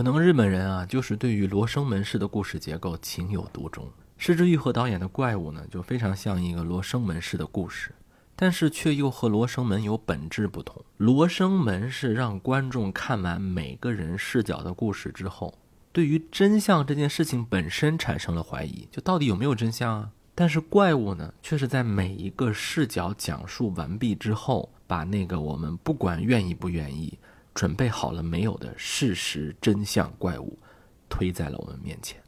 可能日本人啊，就是对于罗生门式的故事结构情有独钟。失之愈合导演的怪物呢，就非常像一个罗生门式的故事，但是却又和罗生门有本质不同。罗生门是让观众看完每个人视角的故事之后，对于真相这件事情本身产生了怀疑，就到底有没有真相啊？但是怪物呢，却是在每一个视角讲述完毕之后，把那个我们不管愿意不愿意。准备好了没有的事实真相怪物，推在了我们面前。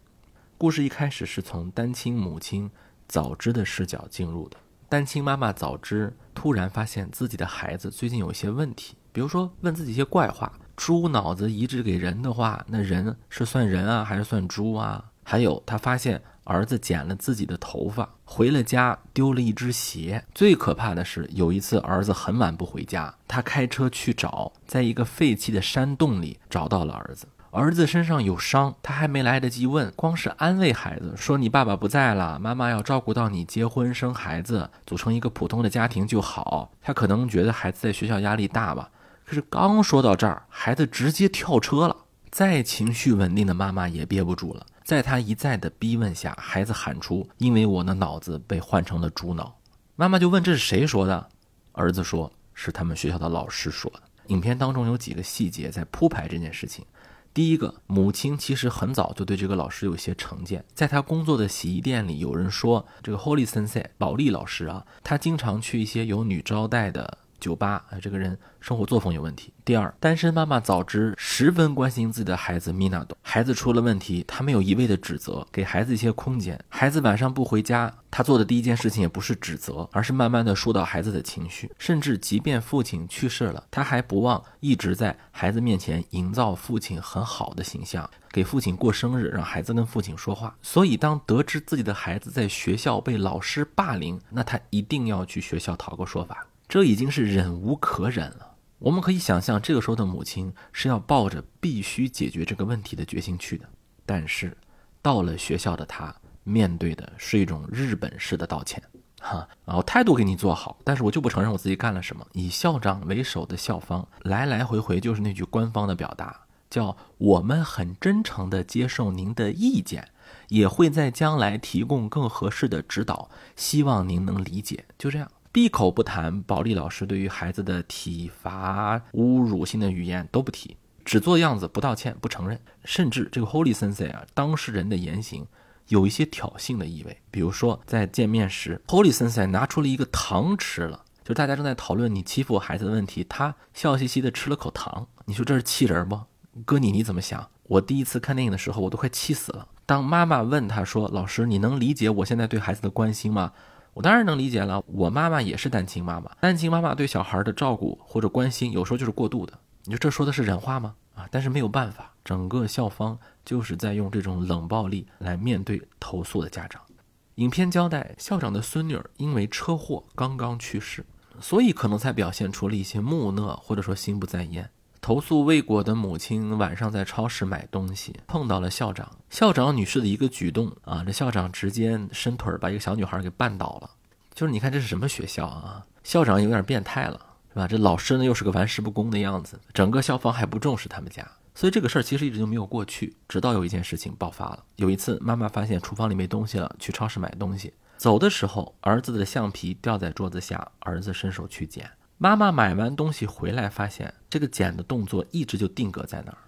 故事一开始是从单亲母亲早知的视角进入的。单亲妈妈早知突然发现自己的孩子最近有一些问题，比如说问自己一些怪话：猪脑子移植给人的话，那人是算人啊，还是算猪啊？还有，他发现。儿子剪了自己的头发，回了家丢了一只鞋。最可怕的是，有一次儿子很晚不回家，他开车去找，在一个废弃的山洞里找到了儿子。儿子身上有伤，他还没来得及问，光是安慰孩子说：“你爸爸不在了，妈妈要照顾到你结婚生孩子，组成一个普通的家庭就好。”他可能觉得孩子在学校压力大吧。可是刚说到这儿，孩子直接跳车了。再情绪稳定的妈妈也憋不住了。在他一再的逼问下，孩子喊出：“因为我的脑子被换成了猪脑。”妈妈就问：“这是谁说的？”儿子说：“是他们学校的老师说的。”影片当中有几个细节在铺排这件事情。第一个，母亲其实很早就对这个老师有些成见，在他工作的洗衣店里，有人说这个 Holy Sensei 保利老师啊，他经常去一些有女招待的。酒吧，哎，这个人生活作风有问题。第二，单身妈妈早知十分关心自己的孩子米娜多，孩子出了问题，她没有一味的指责，给孩子一些空间。孩子晚上不回家，她做的第一件事情也不是指责，而是慢慢的疏导孩子的情绪。甚至即便父亲去世了，她还不忘一直在孩子面前营造父亲很好的形象，给父亲过生日，让孩子跟父亲说话。所以，当得知自己的孩子在学校被老师霸凌，那他一定要去学校讨个说法。这已经是忍无可忍了。我们可以想象，这个时候的母亲是要抱着必须解决这个问题的决心去的。但是，到了学校的他，面对的是一种日本式的道歉，哈，啊，我态度给你做好，但是我就不承认我自己干了什么。以校长为首的校方，来来回回就是那句官方的表达，叫我们很真诚地接受您的意见，也会在将来提供更合适的指导，希望您能理解。就这样。闭口不谈，保利老师对于孩子的体罚、侮辱性的语言都不提，只做样子，不道歉，不承认。甚至这个 Holy Sensei 啊，当事人的言行有一些挑衅的意味。比如说，在见面时，Holy Sensei 拿出了一个糖吃了，就大家正在讨论你欺负我孩子的问题，他笑嘻嘻的吃了口糖。你说这是气人不？哥你你怎么想？我第一次看电影的时候，我都快气死了。当妈妈问他说：“老师，你能理解我现在对孩子的关心吗？”我当然能理解了，我妈妈也是单亲妈妈，单亲妈妈对小孩的照顾或者关心，有时候就是过度的。你说这说的是人话吗？啊，但是没有办法，整个校方就是在用这种冷暴力来面对投诉的家长。影片交代，校长的孙女儿因为车祸刚刚去世，所以可能才表现出了一些木讷或者说心不在焉。投诉未果的母亲晚上在超市买东西，碰到了校长。校长女士的一个举动啊，这校长直接伸腿把一个小女孩给绊倒了。就是你看这是什么学校啊？校长有点变态了，是吧？这老师呢又是个玩世不恭的样子，整个校方还不重视他们家，所以这个事儿其实一直就没有过去。直到有一件事情爆发了。有一次，妈妈发现厨房里没东西了，去超市买东西，走的时候，儿子的橡皮掉在桌子下，儿子伸手去捡。妈妈买完东西回来，发现这个捡的动作一直就定格在那儿。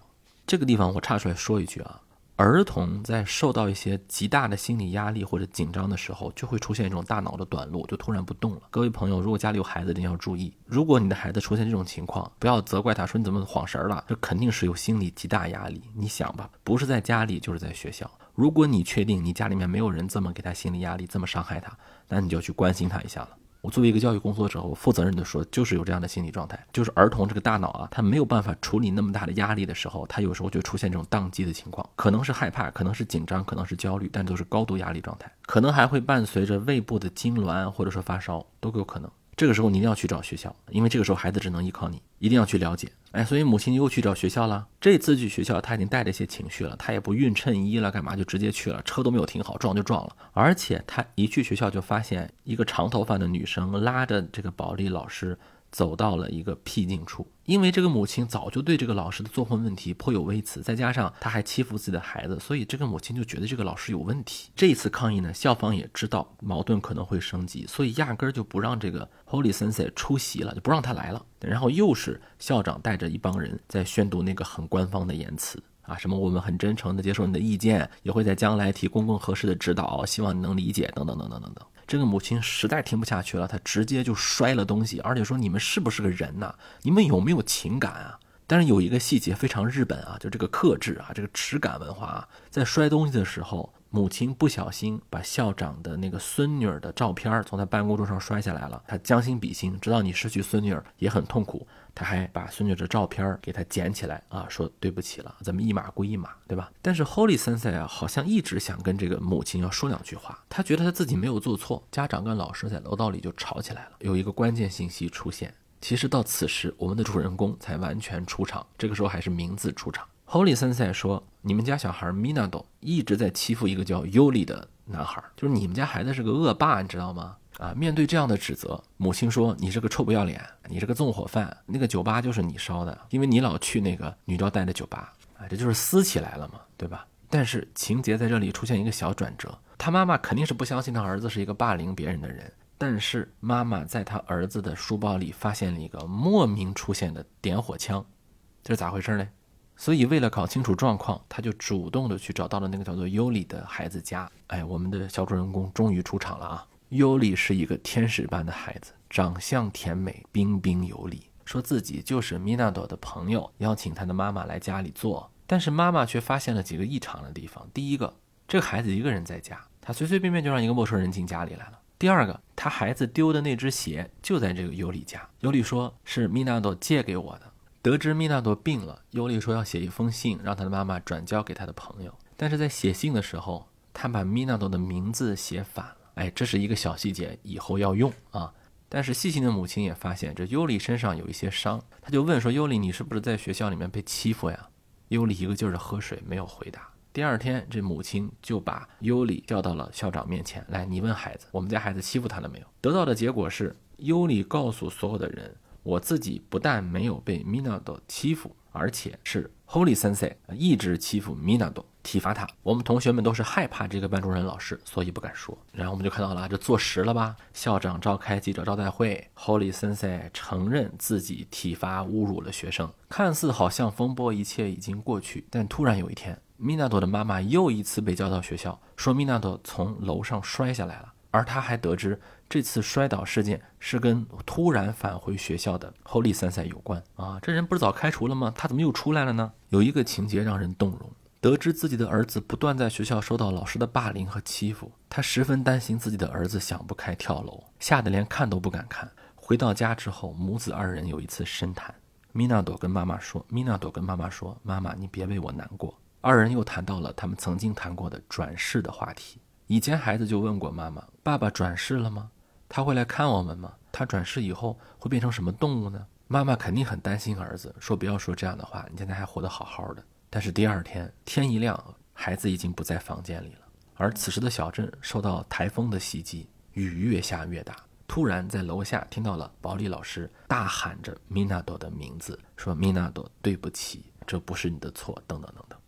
这个地方我插出来说一句啊，儿童在受到一些极大的心理压力或者紧张的时候，就会出现一种大脑的短路，就突然不动了。各位朋友，如果家里有孩子，一定要注意，如果你的孩子出现这种情况，不要责怪他，说你怎么晃神了，这肯定是有心理极大压力。你想吧，不是在家里就是在学校。如果你确定你家里面没有人这么给他心理压力，这么伤害他，那你就去关心他一下了。我作为一个教育工作者，我负责任的说，就是有这样的心理状态，就是儿童这个大脑啊，他没有办法处理那么大的压力的时候，他有时候就出现这种宕机的情况，可能是害怕，可能是紧张，可能是焦虑，但都是高度压力状态，可能还会伴随着胃部的痉挛或者说发烧，都有可能。这个时候你一定要去找学校，因为这个时候孩子只能依靠你，一定要去了解。哎，所以母亲又去找学校了。这次去学校，他已经带着些情绪了，他也不熨衬衣了，干嘛就直接去了，车都没有停好，撞就撞了。而且他一去学校就发现一个长头发的女生拉着这个保利老师走到了一个僻静处。因为这个母亲早就对这个老师的作风问题颇有微词，再加上他还欺负自己的孩子，所以这个母亲就觉得这个老师有问题。这一次抗议呢，校方也知道矛盾可能会升级，所以压根儿就不让这个 Holy Sense 出席了，就不让他来了。然后又是校长带着一帮人在宣读那个很官方的言辞啊，什么我们很真诚的接受你的意见，也会在将来提公共合适的指导，希望你能理解，等等等等等等。这个母亲实在听不下去了，她直接就摔了东西，而且说：“你们是不是个人呐？你们有没有情感啊？”但是有一个细节非常日本啊，就这个克制啊，这个耻感文化啊，在摔东西的时候。母亲不小心把校长的那个孙女儿的照片从他办公桌上摔下来了，他将心比心，知道你失去孙女儿也很痛苦，他还把孙女的照片给他捡起来啊，说对不起了，咱们一码归一码，对吧？但是 Holy Sensei 啊，好像一直想跟这个母亲要说两句话，他觉得他自己没有做错。家长跟老师在楼道里就吵起来了，有一个关键信息出现，其实到此时我们的主人公才完全出场，这个时候还是名字出场。Holy Sensei 说：“你们家小孩 Minado 一直在欺负一个叫 Yuli 的男孩，就是你们家孩子是个恶霸，你知道吗？啊！面对这样的指责，母亲说：‘你是个臭不要脸，你是个纵火犯，那个酒吧就是你烧的，因为你老去那个女招待的酒吧，啊，这就是撕起来了嘛，对吧？’但是情节在这里出现一个小转折，他妈妈肯定是不相信他儿子是一个霸凌别人的人，但是妈妈在他儿子的书包里发现了一个莫名出现的点火枪，这是咋回事呢？”所以，为了搞清楚状况，他就主动的去找到了那个叫做尤里的孩子家。哎，我们的小主人公终于出场了啊！尤里是一个天使般的孩子，长相甜美，彬彬有礼，说自己就是米纳朵的朋友，邀请他的妈妈来家里坐。但是妈妈却发现了几个异常的地方：第一个，这个孩子一个人在家，他随随便便就让一个陌生人进家里来了；第二个，他孩子丢的那只鞋就在这个尤里家，尤里说是米纳朵借给我的。得知米纳朵病了，尤里说要写一封信，让他的妈妈转交给他的朋友。但是在写信的时候，他把米纳朵的名字写反。哎，这是一个小细节，以后要用啊。但是细心的母亲也发现这尤里身上有一些伤，他就问说：“尤里，你是不是在学校里面被欺负呀？”尤里一个劲儿的喝水，没有回答。第二天，这母亲就把尤里叫到了校长面前来：“你问孩子，我们家孩子欺负他了没有？”得到的结果是，尤里告诉所有的人。我自己不但没有被 Minado 欺负，而且是 Holy Sensei 一直欺负 Minado，体罚他。我们同学们都是害怕这个班主任老师，所以不敢说。然后我们就看到了，这坐实了吧？校长召开记者招待会，Holy Sensei 承认自己体罚侮辱了学生。看似好像风波一切已经过去，但突然有一天，Minado 的妈妈又一次被叫到学校，说 Minado 从楼上摔下来了。而他还得知，这次摔倒事件是跟突然返回学校的 Holy 三赛有关啊！这人不是早开除了吗？他怎么又出来了呢？有一个情节让人动容：得知自己的儿子不断在学校受到老师的霸凌和欺负，他十分担心自己的儿子想不开跳楼，吓得连看都不敢看。回到家之后，母子二人有一次深谈。米娜朵跟妈妈说：“米娜朵跟妈妈说，妈妈，你别为我难过。”二人又谈到了他们曾经谈过的转世的话题。以前孩子就问过妈妈：“爸爸转世了吗？他会来看我们吗？他转世以后会变成什么动物呢？”妈妈肯定很担心儿子，说：“不要说这样的话，你现在还活得好好的。”但是第二天天一亮，孩子已经不在房间里了。而此时的小镇受到台风的袭击，雨越下越大。突然在楼下听到了保利老师大喊着米纳多的名字，说：“米纳多，对不起，这不是你的错。”等等等等。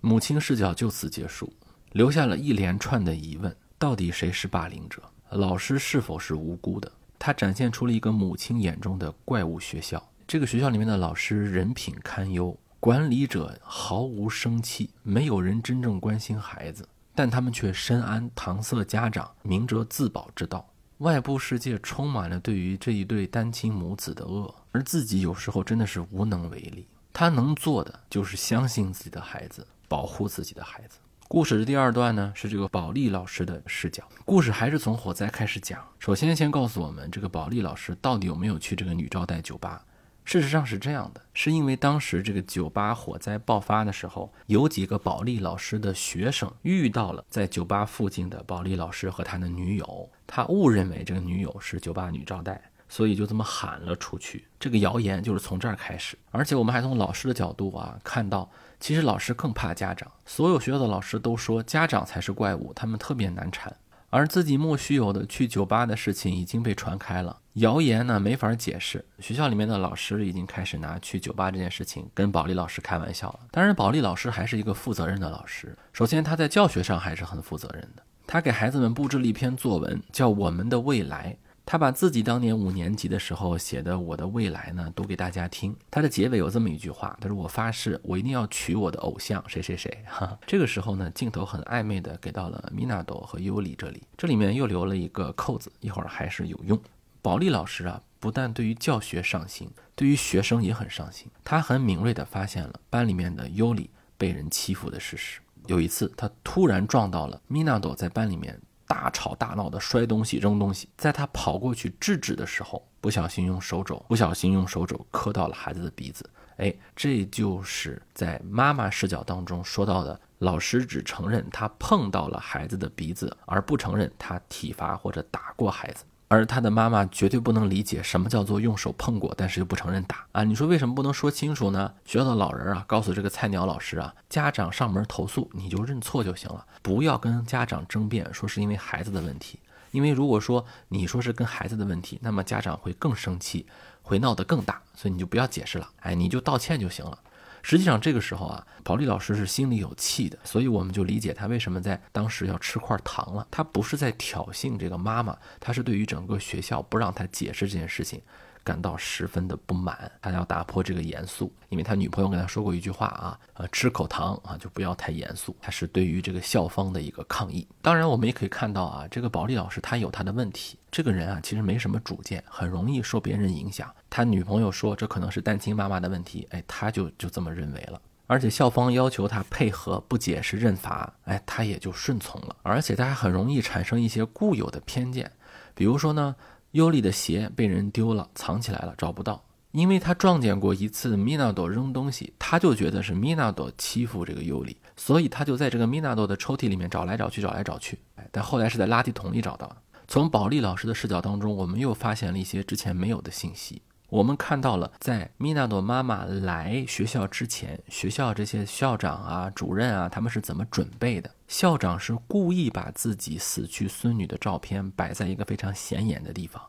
母亲视角就此结束。留下了一连串的疑问：到底谁是霸凌者？老师是否是无辜的？他展现出了一个母亲眼中的怪物学校。这个学校里面的老师人品堪忧，管理者毫无生气，没有人真正关心孩子，但他们却深谙搪塞家长、明哲自保之道。外部世界充满了对于这一对单亲母子的恶，而自己有时候真的是无能为力。他能做的就是相信自己的孩子，保护自己的孩子。故事的第二段呢，是这个保利老师的视角。故事还是从火灾开始讲。首先，先告诉我们这个保利老师到底有没有去这个女招待酒吧。事实上是这样的，是因为当时这个酒吧火灾爆发的时候，有几个保利老师的学生遇到了在酒吧附近的保利老师和他的女友，他误认为这个女友是酒吧女招待。所以就这么喊了出去，这个谣言就是从这儿开始。而且我们还从老师的角度啊，看到其实老师更怕家长。所有学校的老师都说家长才是怪物，他们特别难缠。而自己莫须有的去酒吧的事情已经被传开了，谣言呢没法解释。学校里面的老师已经开始拿去酒吧这件事情跟保利老师开玩笑了。当然，保利老师还是一个负责任的老师。首先，他在教学上还是很负责任的。他给孩子们布置了一篇作文，叫《我们的未来》。他把自己当年五年级的时候写的《我的未来》呢读给大家听。他的结尾有这么一句话：“他说我发誓，我一定要娶我的偶像谁谁谁。” 哈，这个时候呢，镜头很暧昧的给到了米纳多和尤里这里，这里面又留了一个扣子，一会儿还是有用。保利老师啊，不但对于教学上心，对于学生也很上心。他很敏锐地发现了班里面的尤里被人欺负的事实。有一次，他突然撞到了米纳多在班里面。大吵大闹的摔东西扔东西，在他跑过去制止的时候，不小心用手肘不小心用手肘磕到了孩子的鼻子。哎，这就是在妈妈视角当中说到的，老师只承认他碰到了孩子的鼻子，而不承认他体罚或者打过孩子。而他的妈妈绝对不能理解什么叫做用手碰过，但是又不承认打啊！你说为什么不能说清楚呢？学校的老人啊，告诉这个菜鸟老师啊，家长上门投诉，你就认错就行了，不要跟家长争辩，说是因为孩子的问题。因为如果说你说是跟孩子的问题，那么家长会更生气，会闹得更大，所以你就不要解释了，哎，你就道歉就行了。实际上这个时候啊，保利老师是心里有气的，所以我们就理解他为什么在当时要吃块糖了。他不是在挑衅这个妈妈，他是对于整个学校不让他解释这件事情。感到十分的不满，他要打破这个严肃，因为他女朋友跟他说过一句话啊，呃，吃口糖啊，就不要太严肃。他是对于这个校方的一个抗议。当然，我们也可以看到啊，这个保利老师他有他的问题，这个人啊，其实没什么主见，很容易受别人影响。他女朋友说这可能是单亲妈妈的问题，哎，他就就这么认为了。而且校方要求他配合不解释认罚，哎，他也就顺从了。而且他还很容易产生一些固有的偏见，比如说呢。尤里的鞋被人丢了，藏起来了，找不到。因为他撞见过一次米纳多扔东西，他就觉得是米纳多欺负这个尤里，所以他就在这个米纳多的抽屉里面找来找去，找来找去。但后来是在垃圾桶里找到的。从保利老师的视角当中，我们又发现了一些之前没有的信息。我们看到了，在米娜朵妈妈来学校之前，学校这些校长啊、主任啊，他们是怎么准备的？校长是故意把自己死去孙女的照片摆在一个非常显眼的地方，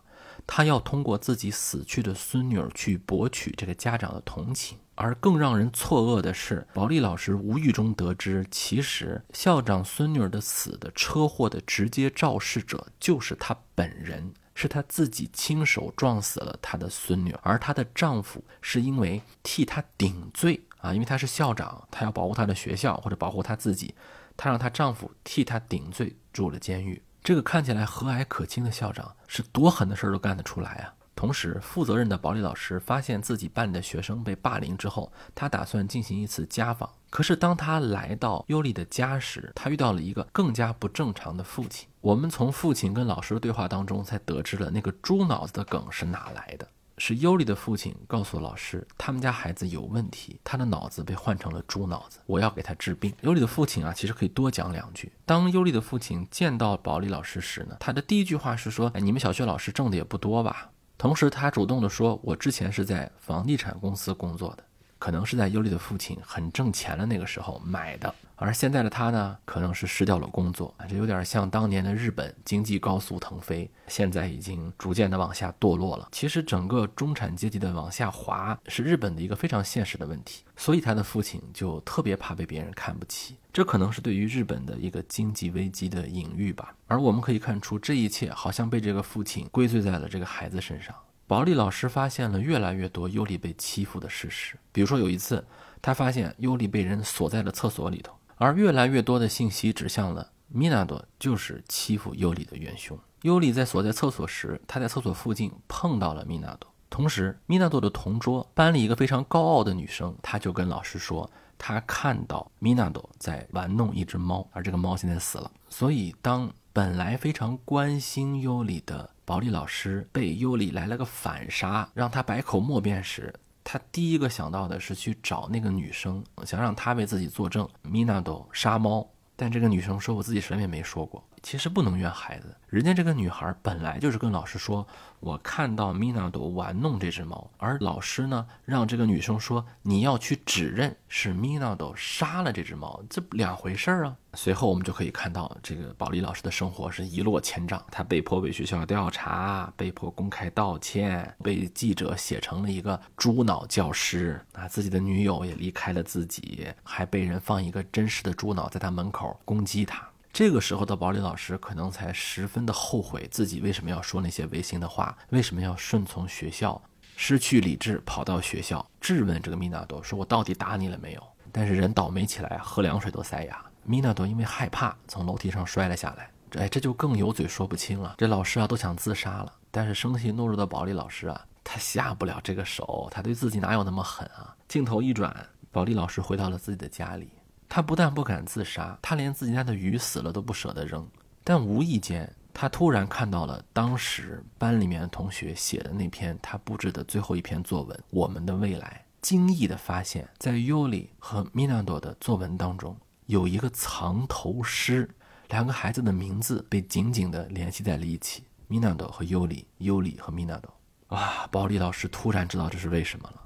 他要通过自己死去的孙女儿去博取这个家长的同情。而更让人错愕的是，保利老师无意中得知，其实校长孙女儿的死的车祸的直接肇事者就是他本人。是她自己亲手撞死了她的孙女，而她的丈夫是因为替她顶罪啊，因为她是校长，她要保护她的学校或者保护她自己，她让她丈夫替她顶罪，住了监狱。这个看起来和蔼可亲的校长，是多狠的事儿都干得出来啊！同时，负责任的保利老师发现自己班里的学生被霸凌之后，他打算进行一次家访。可是，当他来到尤里的家时，他遇到了一个更加不正常的父亲。我们从父亲跟老师的对话当中才得知了那个猪脑子的梗是哪来的。是尤里的父亲告诉老师，他们家孩子有问题，他的脑子被换成了猪脑子，我要给他治病。尤里的父亲啊，其实可以多讲两句。当尤里的父亲见到保利老师时呢，他的第一句话是说：“哎，你们小学老师挣的也不多吧？”同时，他主动的说：“我之前是在房地产公司工作的，可能是在尤里的父亲很挣钱的那个时候买的。”而现在的他呢，可能是失掉了工作，这有点像当年的日本经济高速腾飞，现在已经逐渐的往下堕落了。其实整个中产阶级的往下滑是日本的一个非常现实的问题，所以他的父亲就特别怕被别人看不起，这可能是对于日本的一个经济危机的隐喻吧。而我们可以看出，这一切好像被这个父亲归罪在了这个孩子身上。保利老师发现了越来越多尤里被欺负的事实，比如说有一次，他发现尤里被人锁在了厕所里头。而越来越多的信息指向了米纳多就是欺负尤里的元凶。尤里在锁在厕所时，他在厕所附近碰到了米纳多。同时，米纳多的同桌班里一个非常高傲的女生，她就跟老师说，她看到米纳多在玩弄一只猫，而这个猫现在死了。所以，当本来非常关心尤里的保利老师被尤里来了个反杀，让他百口莫辩时，他第一个想到的是去找那个女生，想让她为自己作证。米纳多杀猫，但这个女生说：“我自己什么也没说过。”其实不能怨孩子，人家这个女孩本来就是跟老师说，我看到米娜朵玩弄这只猫，而老师呢让这个女生说你要去指认是米娜朵杀了这只猫，这两回事儿啊。随后我们就可以看到这个保利老师的生活是一落千丈，他被迫被学校调查，被迫公开道歉，被记者写成了一个猪脑教师啊，自己的女友也离开了自己，还被人放一个真实的猪脑在他门口攻击他。这个时候的保利老师可能才十分的后悔自己为什么要说那些违心的话，为什么要顺从学校，失去理智跑到学校质问这个米纳多，说我到底打你了没有？但是人倒霉起来，喝凉水都塞牙。米纳多因为害怕从楼梯上摔了下来，哎，这就更有嘴说不清了。这老师啊都想自杀了，但是生气懦弱的保利老师啊，他下不了这个手，他对自己哪有那么狠啊？镜头一转，保利老师回到了自己的家里。他不但不敢自杀，他连自己家的鱼死了都不舍得扔。但无意间，他突然看到了当时班里面的同学写的那篇他布置的最后一篇作文《我们的未来》。惊异地发现，在尤里和米纳朵的作文当中，有一个藏头诗，两个孩子的名字被紧紧地联系在了一起：米纳朵和尤里，尤里和米纳朵。哇！保利老师突然知道这是为什么了，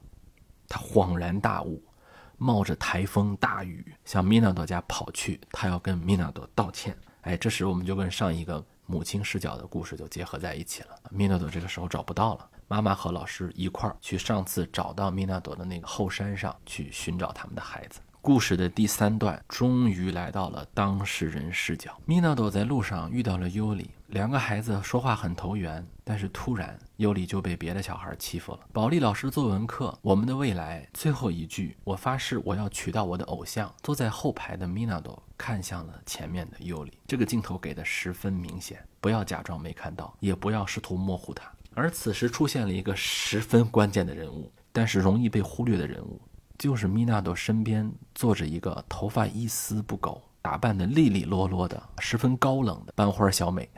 他恍然大悟。冒着台风大雨向米纳朵家跑去，他要跟米纳朵道歉。哎，这时我们就跟上一个母亲视角的故事就结合在一起了。米纳朵这个时候找不到了，妈妈和老师一块儿去上次找到米纳朵的那个后山上去寻找他们的孩子。故事的第三段终于来到了当事人视角。米纳朵在路上遇到了尤里，两个孩子说话很投缘，但是突然尤里就被别的小孩欺负了。保利老师作文课《我们的未来》最后一句：“我发誓我要娶到我的偶像。”坐在后排的米纳朵看向了前面的尤里，这个镜头给的十分明显，不要假装没看到，也不要试图模糊它。而此时出现了一个十分关键的人物，但是容易被忽略的人物。就是米纳朵身边坐着一个头发一丝不苟、打扮的利利落落的、十分高冷的班花小美，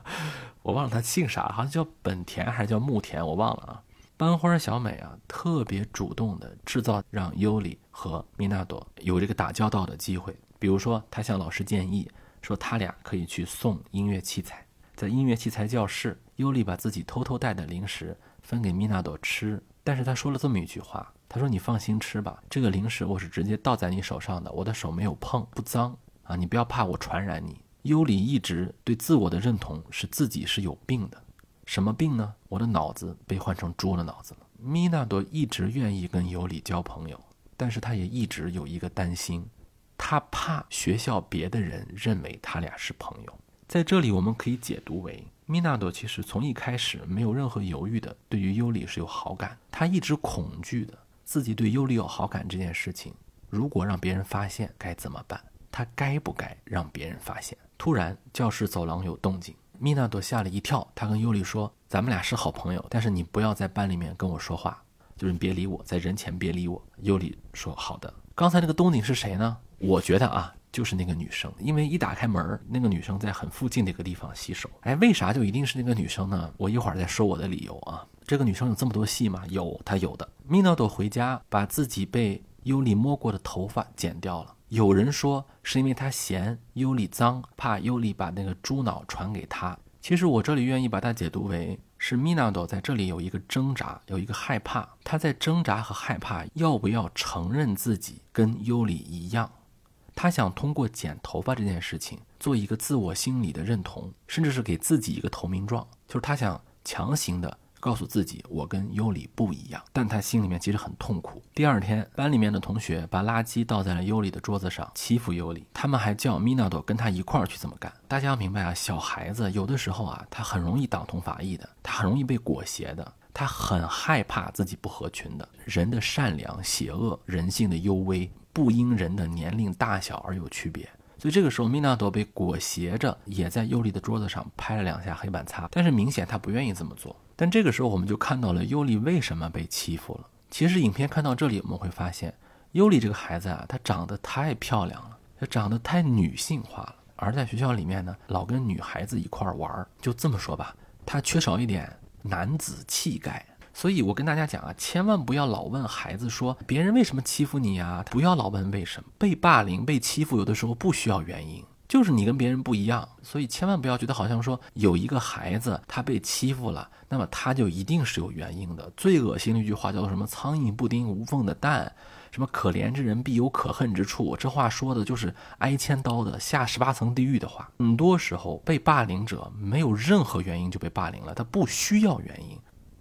我忘了她姓啥，好像叫本田还是叫木田，我忘了啊。班花小美啊，特别主动的制造让尤里和米纳朵有这个打交道的机会，比如说她向老师建议说，他俩可以去送音乐器材，在音乐器材教室，尤里把自己偷偷带的零食分给米纳朵吃，但是他说了这么一句话。他说：“你放心吃吧，这个零食我是直接倒在你手上的，我的手没有碰，不脏啊！你不要怕我传染你。”尤里一直对自我的认同是自己是有病的，什么病呢？我的脑子被换成猪的脑子了。米纳多一直愿意跟尤里交朋友，但是他也一直有一个担心，他怕学校别的人认为他俩是朋友。在这里，我们可以解读为。米纳朵其实从一开始没有任何犹豫的，对于尤里是有好感。他一直恐惧的自己对尤里有好感这件事情，如果让别人发现该怎么办？他该不该让别人发现？突然教室走廊有动静，米娜朵吓了一跳。他跟尤里说：“咱们俩是好朋友，但是你不要在班里面跟我说话，就是你别理我，在人前别理我。”尤里说：“好的。”刚才那个动静是谁呢？我觉得啊。就是那个女生，因为一打开门，那个女生在很附近的一个地方洗手。哎，为啥就一定是那个女生呢？我一会儿再说我的理由啊。这个女生有这么多戏吗？有，她有的。米纳朵回家把自己被尤里摸过的头发剪掉了。有人说是因为她嫌尤里脏，怕尤里把那个猪脑传给她。其实我这里愿意把它解读为是米纳朵在这里有一个挣扎，有一个害怕。她在挣扎和害怕，要不要承认自己跟尤里一样？他想通过剪头发这件事情做一个自我心理的认同，甚至是给自己一个投名状，就是他想强行的告诉自己，我跟尤里不一样。但他心里面其实很痛苦。第二天，班里面的同学把垃圾倒在了尤里的桌子上，欺负尤里。他们还叫米纳朵跟他一块儿去这么干。大家要明白啊，小孩子有的时候啊，他很容易党同伐异的，他很容易被裹挟的，他很害怕自己不合群的。人的善良、邪恶、人性的幽微。不因人的年龄大小而有区别，所以这个时候米纳朵被裹挟着，也在尤里的桌子上拍了两下黑板擦，但是明显他不愿意这么做。但这个时候我们就看到了尤里为什么被欺负了。其实影片看到这里，我们会发现尤里这个孩子啊，她长得太漂亮了，她长得太女性化了，而在学校里面呢，老跟女孩子一块玩儿，就这么说吧，她缺少一点男子气概。所以，我跟大家讲啊，千万不要老问孩子说别人为什么欺负你呀？不要老问为什么被霸凌、被欺负，有的时候不需要原因，就是你跟别人不一样，所以千万不要觉得好像说有一个孩子他被欺负了，那么他就一定是有原因的。最恶心的一句话叫做什么“苍蝇不叮无缝的蛋”，什么“可怜之人必有可恨之处”，这话说的就是挨千刀的下十八层地狱的话。很多时候被霸凌者没有任何原因就被霸凌了，他不需要原因，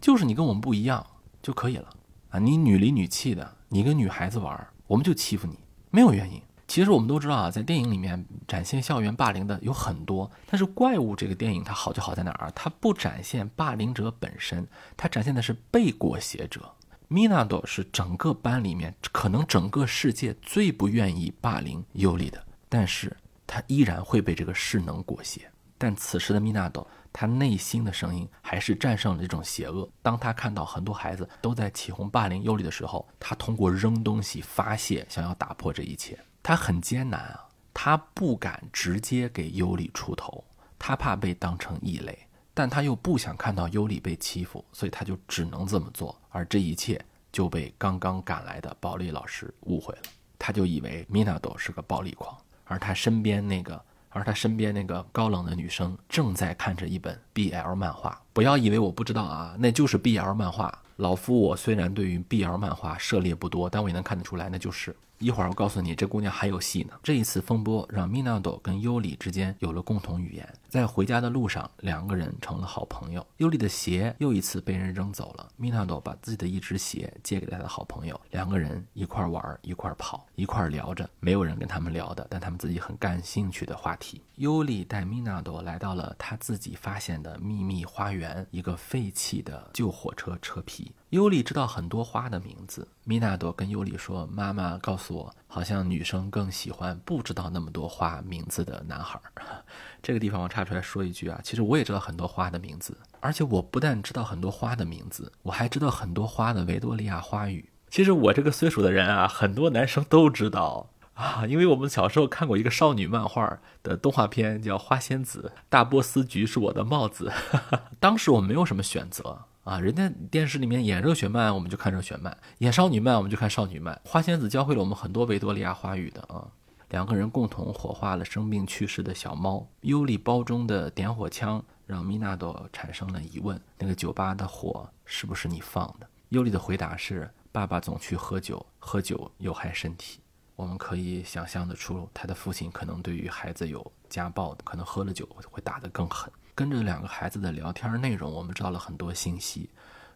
就是你跟我们不一样就可以了啊！你女里女气的，你跟女孩子玩，我们就欺负你，没有原因。其实我们都知道啊，在电影里面展现校园霸凌的有很多，但是《怪物》这个电影它好就好在哪儿？它不展现霸凌者本身，它展现的是被裹挟者。米纳多是整个班里面可能整个世界最不愿意霸凌尤里的，但是他依然会被这个势能裹挟。但此时的米纳多，他内心的声音还是战胜了这种邪恶。当他看到很多孩子都在起哄霸凌尤里的时候，他通过扔东西发泄，想要打破这一切。他很艰难啊，他不敢直接给尤里出头，他怕被当成异类，但他又不想看到尤里被欺负，所以他就只能这么做。而这一切就被刚刚赶来的保利老师误会了，他就以为米纳多是个暴力狂，而他身边那个，而他身边那个高冷的女生正在看着一本 BL 漫画。不要以为我不知道啊，那就是 BL 漫画。老夫我虽然对于 BL 漫画涉猎不多，但我也能看得出来，那就是。一会儿我告诉你，这姑娘还有戏呢。这一次风波让米纳朵跟尤里之间有了共同语言，在回家的路上，两个人成了好朋友。尤里的鞋又一次被人扔走了，米纳朵把自己的一只鞋借给了他的好朋友，两个人一块玩，一块跑，一块聊着，没有人跟他们聊的，但他们自己很感兴趣的话题。尤里带米纳朵来到了他自己发现的秘密花园，一个废弃的旧火车车皮。尤里知道很多花的名字。米纳朵跟尤里说：“妈妈告诉我，好像女生更喜欢不知道那么多花名字的男孩儿。”这个地方我插出来说一句啊，其实我也知道很多花的名字，而且我不但知道很多花的名字，我还知道很多花的维多利亚花语。其实我这个岁数的人啊，很多男生都知道啊，因为我们小时候看过一个少女漫画的动画片，叫《花仙子》，大波斯菊是我的帽子。当时我没有什么选择。啊，人家电视里面演热血漫，我们就看热血漫；演少女漫，我们就看少女漫。花仙子教会了我们很多维多利亚花语的啊。两个人共同火化了生病去世的小猫。尤里包中的点火枪让米纳朵产生了疑问：那个酒吧的火是不是你放的？尤里的回答是：爸爸总去喝酒，喝酒有害身体。我们可以想象得出，他的父亲可能对于孩子有家暴，可能喝了酒会打得更狠。跟着两个孩子的聊天内容，我们知道了很多信息，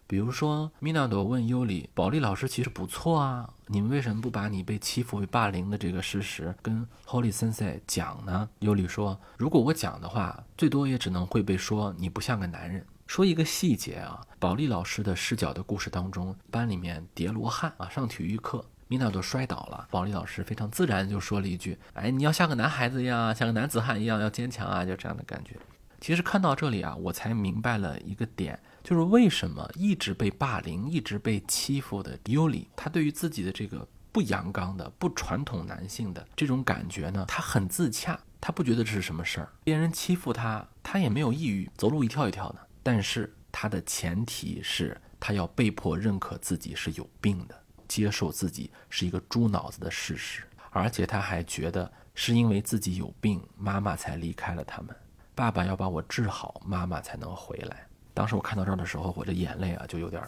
比如说米纳朵问尤里：“保利老师其实不错啊，你们为什么不把你被欺负、被霸凌的这个事实跟 Holy Sense 讲呢？”尤里说：“如果我讲的话，最多也只能会被说你不像个男人。”说一个细节啊，保利老师的视角的故事当中，班里面叠罗汉啊，上体育课，米纳朵摔倒了，保利老师非常自然就说了一句：“哎，你要像个男孩子一样，像个男子汉一样，要坚强啊！”就这样的感觉。其实看到这里啊，我才明白了一个点，就是为什么一直被霸凌、一直被欺负的尤里，他对于自己的这个不阳刚的、不传统男性的这种感觉呢，他很自洽，他不觉得这是什么事儿。别人欺负他，他也没有抑郁，走路一跳一跳的。但是他的前提是他要被迫认可自己是有病的，接受自己是一个猪脑子的事实，而且他还觉得是因为自己有病，妈妈才离开了他们。爸爸要把我治好，妈妈才能回来。当时我看到这儿的时候，我这眼泪啊就有点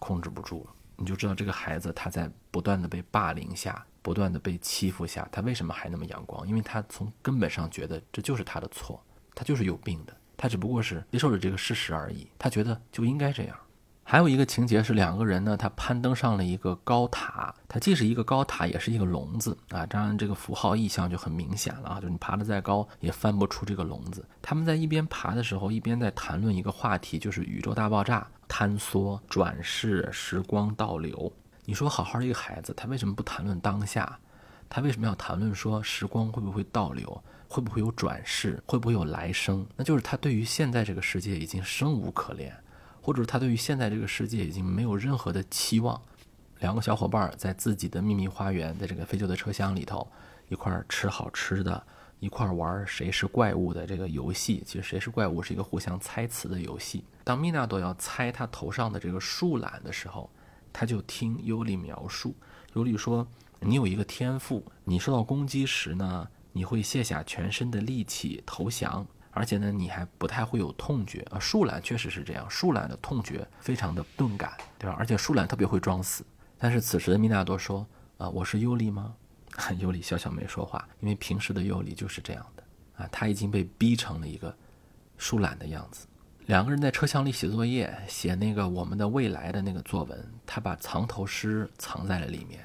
控制不住了。你就知道这个孩子他在不断的被霸凌下，不断的被欺负下，他为什么还那么阳光？因为他从根本上觉得这就是他的错，他就是有病的，他只不过是接受了这个事实而已。他觉得就应该这样。还有一个情节是两个人呢，他攀登上了一个高塔，它既是一个高塔，也是一个笼子啊。当然，这个符号意象就很明显了啊，就是你爬得再高也翻不出这个笼子。他们在一边爬的时候，一边在谈论一个话题，就是宇宙大爆炸、坍缩、转世、时光倒流。你说好好的一个孩子，他为什么不谈论当下？他为什么要谈论说时光会不会倒流？会不会有转世？会不会有来生？那就是他对于现在这个世界已经生无可恋。或者他对于现在这个世界已经没有任何的期望。两个小伙伴在自己的秘密花园，在这个废旧的车厢里头，一块儿吃好吃的，一块儿玩谁是怪物的这个游戏。其实谁是怪物是一个互相猜词的游戏。当米纳多要猜他头上的这个树懒的时候，他就听尤里描述。尤里说：“你有一个天赋，你受到攻击时呢，你会卸下全身的力气投降，而且呢，你还不太会有痛觉啊。树懒确实是这样，树懒的痛觉非常的钝感，对吧？而且树懒特别会装死。但是此时的米纳多说：“啊，我是尤里吗？”尤里笑笑没说话，因为平时的尤里就是这样的啊，他已经被逼成了一个树懒的样子。两个人在车厢里写作业，写那个我们的未来的那个作文。他把藏头诗藏在了里面。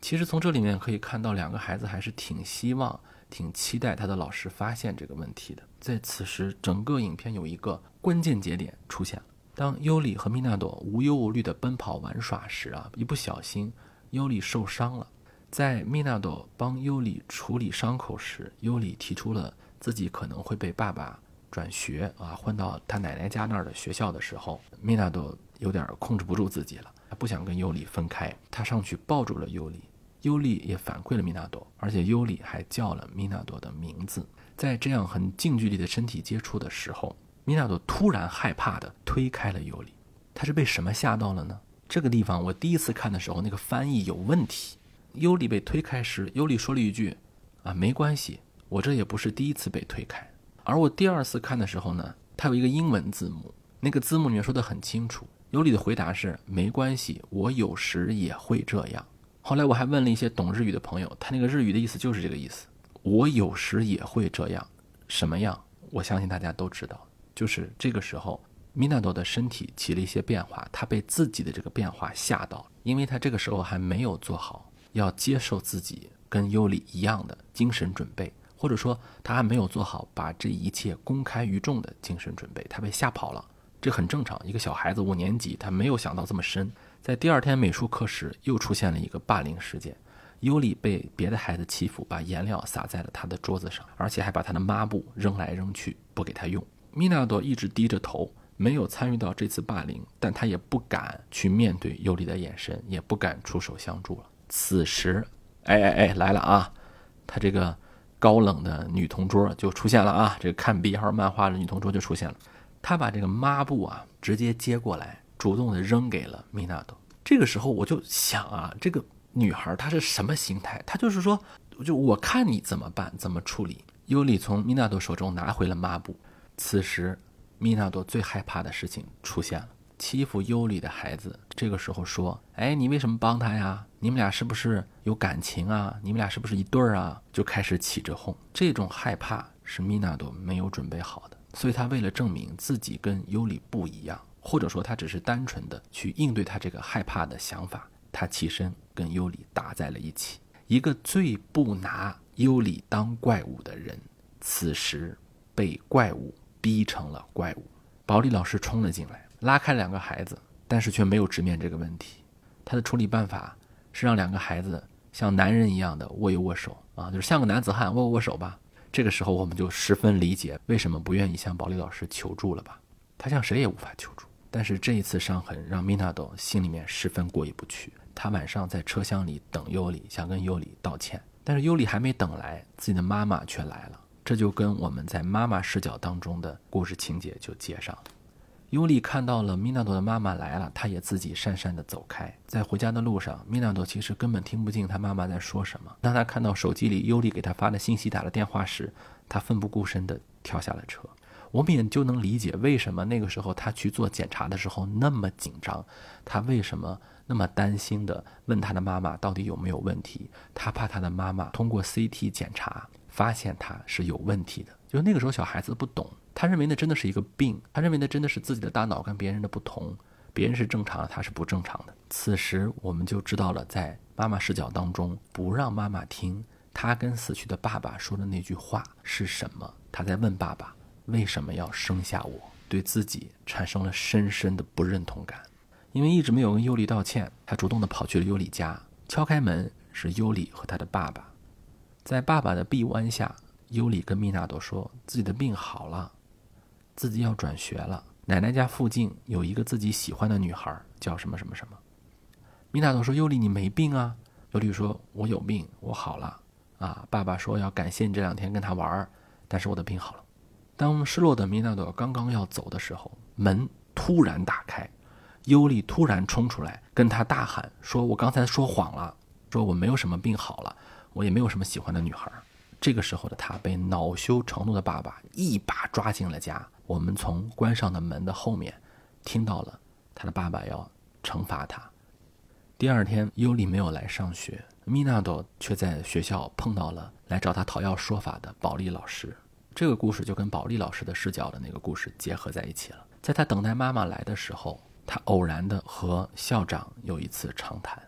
其实从这里面可以看到，两个孩子还是挺希望、挺期待他的老师发现这个问题的。在此时，整个影片有一个关键节点出现了。当尤里和米纳朵无忧无虑地奔跑玩耍时啊，一不小心，尤里受伤了。在米纳朵帮尤里处理伤口时，尤里提出了自己可能会被爸爸。转学啊，换到他奶奶家那儿的学校的时候，米纳朵有点控制不住自己了，他不想跟尤里分开，他上去抱住了尤里，尤里也反馈了米纳多，而且尤里还叫了米纳多的名字。在这样很近距离的身体接触的时候，米纳多突然害怕地推开了尤里，他是被什么吓到了呢？这个地方我第一次看的时候，那个翻译有问题。尤里被推开时，尤里说了一句：“啊，没关系，我这也不是第一次被推开。”而我第二次看的时候呢，它有一个英文字幕，那个字幕里面说的很清楚。尤里的回答是：“没关系，我有时也会这样。”后来我还问了一些懂日语的朋友，他那个日语的意思就是这个意思：“我有时也会这样。”什么样？我相信大家都知道，就是这个时候，米纳多的身体起了一些变化，他被自己的这个变化吓到，因为他这个时候还没有做好要接受自己跟尤里一样的精神准备。或者说他还没有做好把这一切公开于众的精神准备，他被吓跑了，这很正常。一个小孩子五年级，他没有想到这么深。在第二天美术课时，又出现了一个霸凌事件，尤里被别的孩子欺负，把颜料洒在了他的桌子上，而且还把他的抹布扔来扔去，不给他用。米纳多一直低着头，没有参与到这次霸凌，但他也不敢去面对尤里的眼神，也不敢出手相助了。此时，哎哎哎，来了啊，他这个。高冷的女同桌就出现了啊！这个看 B 号漫画的女同桌就出现了，她把这个抹布啊直接接过来，主动的扔给了米纳多。这个时候我就想啊，这个女孩她是什么心态？她就是说，就我看你怎么办，怎么处理。尤里从米纳多手中拿回了抹布，此时米纳多最害怕的事情出现了。欺负尤里的孩子，这个时候说：“哎，你为什么帮他呀？你们俩是不是有感情啊？你们俩是不是一对儿啊？”就开始起着哄。这种害怕是米纳多没有准备好的，所以他为了证明自己跟尤里不一样，或者说他只是单纯的去应对他这个害怕的想法，他起身跟尤里打在了一起。一个最不拿尤里当怪物的人，此时被怪物逼成了怪物。保利老师冲了进来。拉开两个孩子，但是却没有直面这个问题。他的处理办法是让两个孩子像男人一样的握一握手。啊，就是像个男子汉握握手。吧。这个时候我们就十分理解为什么不愿意向保利老师求助了吧？他向谁也无法求助。但是这一次伤痕让米纳多心里面十分过意不去。他晚上在车厢里等尤里，想跟尤里道歉，但是尤里还没等来，自己的妈妈却来了。这就跟我们在妈妈视角当中的故事情节就接上了。尤里看到了米纳朵的妈妈来了，他也自己讪讪地走开。在回家的路上，米纳朵其实根本听不进他妈妈在说什么。当他看到手机里尤里给他发的信息、打了电话时，他奋不顾身地跳下了车。我们也就能理解为什么那个时候他去做检查的时候那么紧张，他为什么那么担心的问他的妈妈到底有没有问题。他怕他的妈妈通过 CT 检查发现他是有问题的。就那个时候小孩子不懂。他认为那真的是一个病，他认为那真的是自己的大脑跟别人的不同，别人是正常的，他是不正常的。此时我们就知道了，在妈妈视角当中，不让妈妈听他跟死去的爸爸说的那句话是什么。他在问爸爸为什么要生下我，对自己产生了深深的不认同感，因为一直没有跟尤里道歉，他主动的跑去了尤里家，敲开门是尤里和他的爸爸，在爸爸的臂弯下，尤里跟米纳多说自己的病好了。自己要转学了，奶奶家附近有一个自己喜欢的女孩，叫什么什么什么。米纳多说：“尤里，你没病啊？”尤里说：“我有病，我好了。”啊，爸爸说要感谢你这两天跟他玩，但是我的病好了。当失落的米纳朵刚刚要走的时候，门突然打开，尤里突然冲出来跟他大喊：“说我刚才说谎了，说我没有什么病好了，我也没有什么喜欢的女孩。”这个时候的他被恼羞成怒的爸爸一把抓进了家。我们从关上的门的后面听到了他的爸爸要惩罚他。第二天，尤里没有来上学，米纳朵却在学校碰到了来找他讨要说法的保利老师。这个故事就跟保利老师的视角的那个故事结合在一起了。在他等待妈妈来的时候，他偶然的和校长有一次长谈。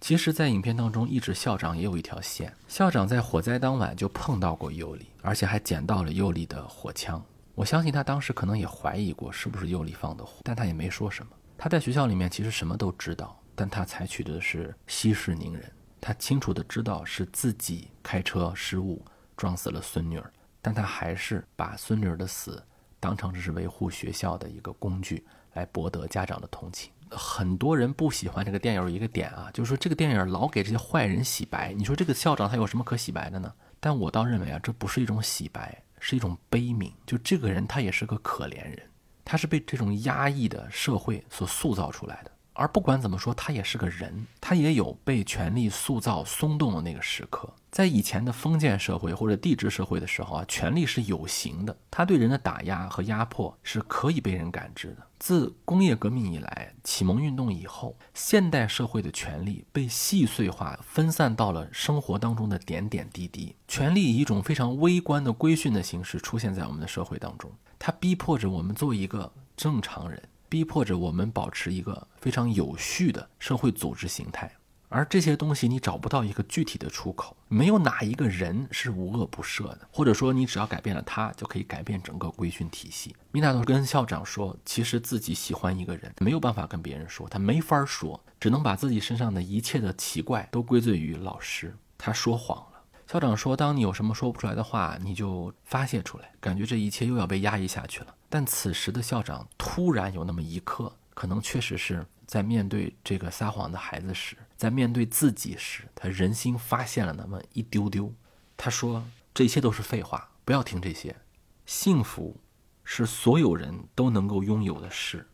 其实，在影片当中，一直校长也有一条线。校长在火灾当晚就碰到过尤里，而且还捡到了尤里的火枪。我相信他当时可能也怀疑过是不是尤里放的火，但他也没说什么。他在学校里面其实什么都知道。但他采取的是息事宁人，他清楚的知道是自己开车失误撞死了孙女儿，但他还是把孙女儿的死当成这是维护学校的一个工具，来博得家长的同情。很多人不喜欢这个电影一个点啊，就是说这个电影老给这些坏人洗白。你说这个校长他有什么可洗白的呢？但我倒认为啊，这不是一种洗白，是一种悲悯。就这个人他也是个可怜人，他是被这种压抑的社会所塑造出来的。而不管怎么说，他也是个人，他也有被权力塑造松动的那个时刻。在以前的封建社会或者帝制社会的时候啊，权力是有形的，他对人的打压和压迫是可以被人感知的。自工业革命以来，启蒙运动以后，现代社会的权力被细碎化，分散到了生活当中的点点滴滴。权力以一种非常微观的规训的形式出现在我们的社会当中，它逼迫着我们做一个正常人。逼迫着我们保持一个非常有序的社会组织形态，而这些东西你找不到一个具体的出口，没有哪一个人是无恶不赦的，或者说你只要改变了他，就可以改变整个规训体系。米娜多跟校长说，其实自己喜欢一个人，没有办法跟别人说，他没法说，只能把自己身上的一切的奇怪都归罪于老师。他说谎了。校长说，当你有什么说不出来的话，你就发泄出来，感觉这一切又要被压抑下去了。但此时的校长突然有那么一刻，可能确实是在面对这个撒谎的孩子时，在面对自己时，他人心发现了那么一丢丢。他说：“这些都是废话，不要听这些。幸福是所有人都能够拥有的事。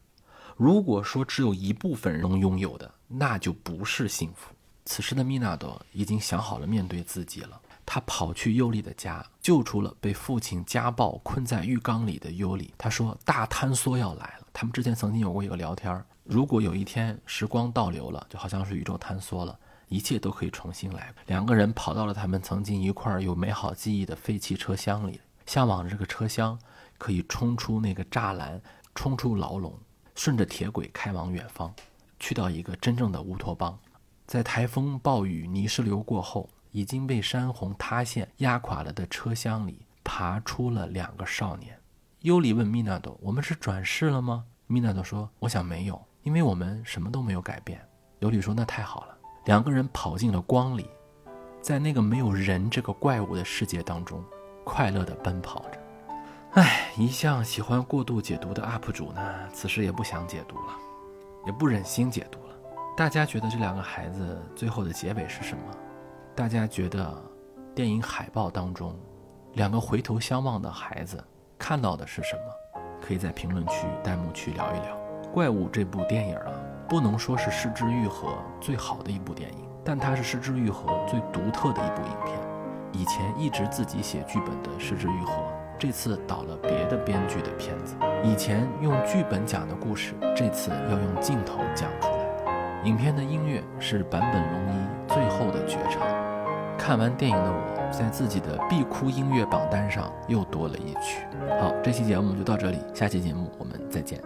如果说只有一部分人能拥有的，那就不是幸福。”此时的米纳多已经想好了面对自己了。他跑去尤里的家，救出了被父亲家暴困在浴缸里的尤里。他说：“大坍缩要来了。”他们之前曾经有过一个聊天儿如果有一天时光倒流了，就好像是宇宙坍缩了，一切都可以重新来。两个人跑到了他们曾经一块儿有美好记忆的废弃车厢里，向往着这个车厢可以冲出那个栅栏，冲出牢笼，顺着铁轨开往远方，去到一个真正的乌托邦。在台风、暴雨、泥石流过后。已经被山洪塌陷压垮了的车厢里，爬出了两个少年。尤里问米纳多：“我们是转世了吗？”米纳多说：“我想没有，因为我们什么都没有改变。”尤里说：“那太好了。”两个人跑进了光里，在那个没有人这个怪物的世界当中，快乐地奔跑着。唉，一向喜欢过度解读的 UP 主呢，此时也不想解读了，也不忍心解读了。大家觉得这两个孩子最后的结尾是什么？大家觉得电影海报当中两个回头相望的孩子看到的是什么？可以在评论区、弹幕区聊一聊。《怪物》这部电影啊，不能说是失之愈合最好的一部电影，但它是失之愈合最独特的一部影片。以前一直自己写剧本的失之愈合，这次导了别的编剧的片子。以前用剧本讲的故事，这次要用镜头讲出来。影片的音乐是坂本龙一最后的绝唱。看完电影的我，在自己的必哭音乐榜单上又多了一曲。好，这期节目就到这里，下期节目我们再见。